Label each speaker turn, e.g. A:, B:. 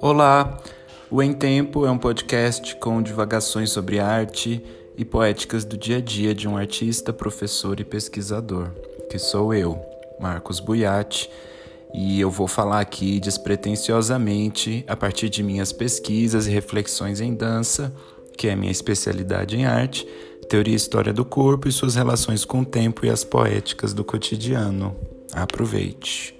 A: Olá! O Em Tempo é um podcast com divagações sobre arte e poéticas do dia a dia de um artista, professor e pesquisador, que sou eu, Marcos Buiati, e eu vou falar aqui despretensiosamente a partir de minhas pesquisas e reflexões em dança, que é minha especialidade em arte, teoria e história do corpo e suas relações com o tempo e as poéticas do cotidiano. Aproveite!